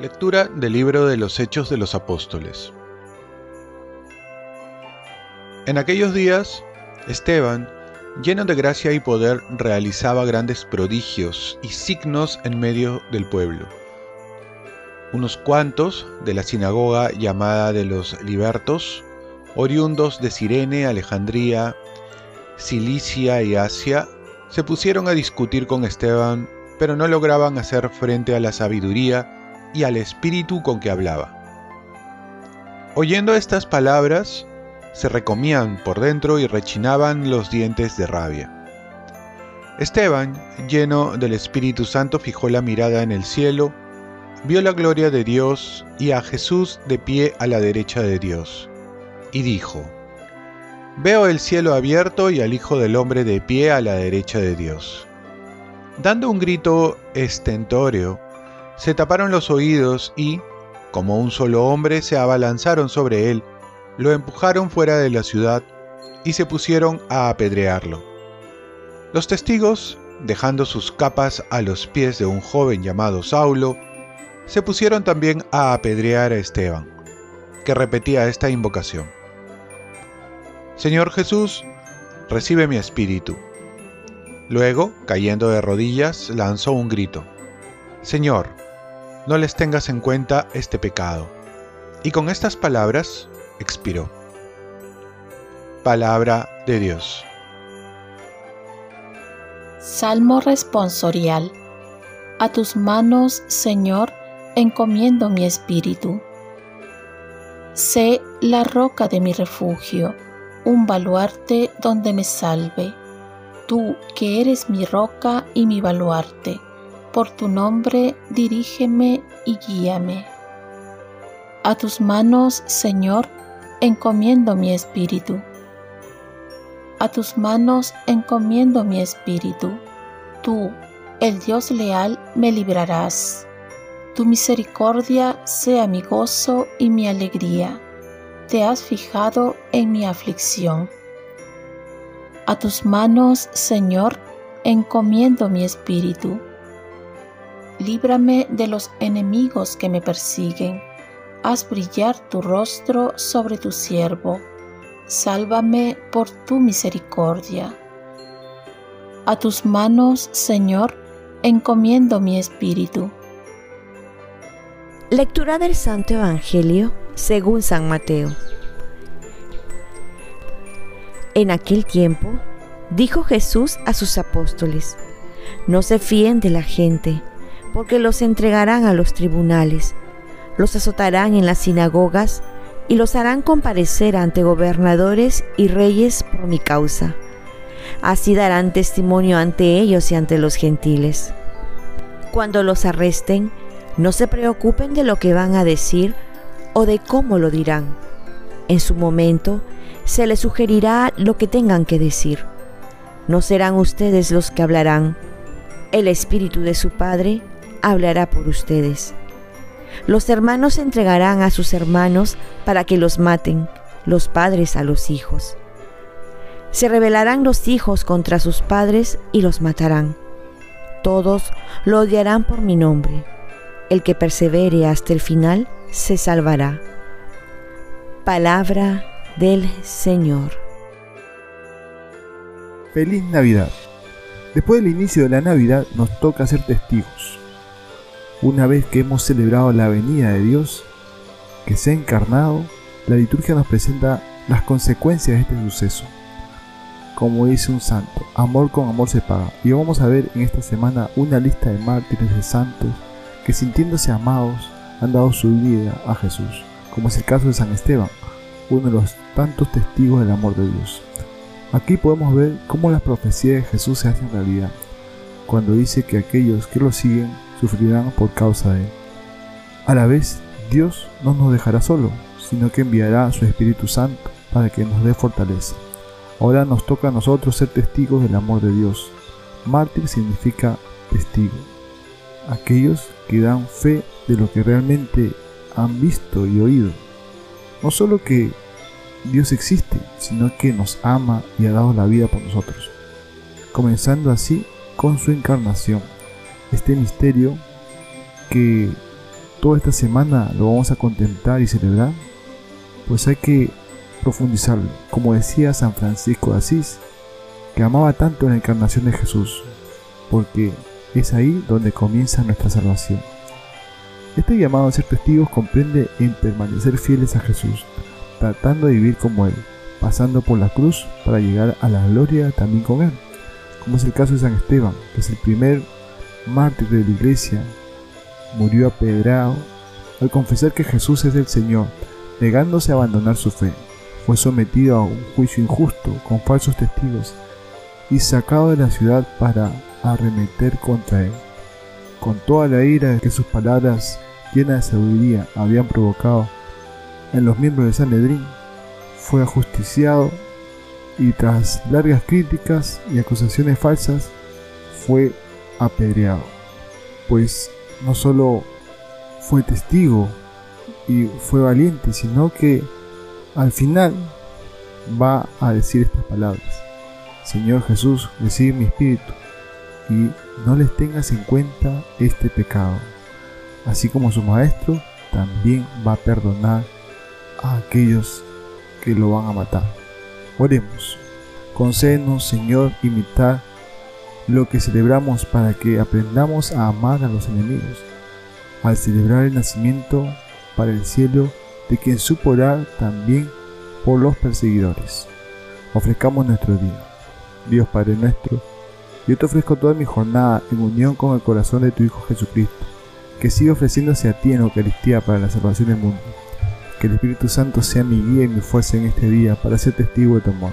Lectura del libro de los Hechos de los Apóstoles. En aquellos días, Esteban, lleno de gracia y poder, realizaba grandes prodigios y signos en medio del pueblo. Unos cuantos de la sinagoga llamada de los libertos, oriundos de Sirene, Alejandría, Cilicia y Asia, se pusieron a discutir con Esteban, pero no lograban hacer frente a la sabiduría y al espíritu con que hablaba. Oyendo estas palabras, se recomían por dentro y rechinaban los dientes de rabia. Esteban, lleno del Espíritu Santo, fijó la mirada en el cielo, vio la gloria de Dios y a Jesús de pie a la derecha de Dios, y dijo, Veo el cielo abierto y al Hijo del Hombre de pie a la derecha de Dios. Dando un grito estentóreo, se taparon los oídos y, como un solo hombre, se abalanzaron sobre él, lo empujaron fuera de la ciudad y se pusieron a apedrearlo. Los testigos, dejando sus capas a los pies de un joven llamado Saulo, se pusieron también a apedrear a Esteban, que repetía esta invocación. Señor Jesús, recibe mi espíritu. Luego, cayendo de rodillas, lanzó un grito. Señor, no les tengas en cuenta este pecado. Y con estas palabras expiró. Palabra de Dios. Salmo responsorial. A tus manos, Señor, encomiendo mi espíritu. Sé la roca de mi refugio un baluarte donde me salve. Tú que eres mi roca y mi baluarte, por tu nombre dirígeme y guíame. A tus manos, Señor, encomiendo mi espíritu. A tus manos encomiendo mi espíritu. Tú, el Dios leal, me librarás. Tu misericordia sea mi gozo y mi alegría te has fijado en mi aflicción. A tus manos, Señor, encomiendo mi espíritu. Líbrame de los enemigos que me persiguen. Haz brillar tu rostro sobre tu siervo. Sálvame por tu misericordia. A tus manos, Señor, encomiendo mi espíritu. Lectura del Santo Evangelio según San Mateo. En aquel tiempo, dijo Jesús a sus apóstoles, no se fíen de la gente, porque los entregarán a los tribunales, los azotarán en las sinagogas y los harán comparecer ante gobernadores y reyes por mi causa. Así darán testimonio ante ellos y ante los gentiles. Cuando los arresten, no se preocupen de lo que van a decir o de cómo lo dirán. En su momento se les sugerirá lo que tengan que decir. No serán ustedes los que hablarán. El Espíritu de su Padre hablará por ustedes. Los hermanos entregarán a sus hermanos para que los maten, los padres a los hijos. Se rebelarán los hijos contra sus padres y los matarán. Todos lo odiarán por mi nombre. El que persevere hasta el final se salvará. Palabra del Señor. Feliz Navidad. Después del inicio de la Navidad nos toca ser testigos. Una vez que hemos celebrado la venida de Dios, que se ha encarnado, la liturgia nos presenta las consecuencias de este suceso. Como dice un santo, amor con amor se paga. Y vamos a ver en esta semana una lista de mártires de santos que sintiéndose amados han dado su vida a Jesús, como es el caso de San Esteban, uno de los tantos testigos del amor de Dios. Aquí podemos ver cómo las profecías de Jesús se hacen realidad, cuando dice que aquellos que lo siguen sufrirán por causa de él. A la vez, Dios no nos dejará solo, sino que enviará a su Espíritu Santo para que nos dé fortaleza. Ahora nos toca a nosotros ser testigos del amor de Dios. Mártir significa testigo. Aquellos que dan fe de lo que realmente han visto y oído. No solo que Dios existe, sino que nos ama y ha dado la vida por nosotros. Comenzando así con su encarnación, este misterio que toda esta semana lo vamos a contemplar y celebrar, pues hay que profundizarlo, como decía San Francisco de Asís, que amaba tanto la encarnación de Jesús, porque es ahí donde comienza nuestra salvación. Este llamado a ser testigos comprende en permanecer fieles a Jesús, tratando de vivir como Él, pasando por la cruz para llegar a la gloria también con Él, como es el caso de San Esteban, que es el primer mártir de la iglesia, murió apedrado al confesar que Jesús es el Señor, negándose a abandonar su fe. Fue sometido a un juicio injusto con falsos testigos y sacado de la ciudad para arremeter contra él. Con toda la ira que sus palabras llenas de sabiduría habían provocado en los miembros de Sanedrín, fue ajusticiado y tras largas críticas y acusaciones falsas, fue apedreado. Pues no solo fue testigo y fue valiente, sino que al final va a decir estas palabras. Señor Jesús, recibe mi espíritu y no les tengas en cuenta este pecado. Así como su maestro también va a perdonar a aquellos que lo van a matar. Oremos. Concédenos, Señor, imitar lo que celebramos para que aprendamos a amar a los enemigos, al celebrar el nacimiento para el cielo de quien supo orar también por los perseguidores. Ofrezcamos nuestro día. Dios Padre nuestro, yo te ofrezco toda mi jornada en unión con el corazón de tu Hijo Jesucristo, que sigue ofreciéndose a ti en Eucaristía para la salvación del mundo. Que el Espíritu Santo sea mi guía y mi fuerza en este día para ser testigo de tu amor.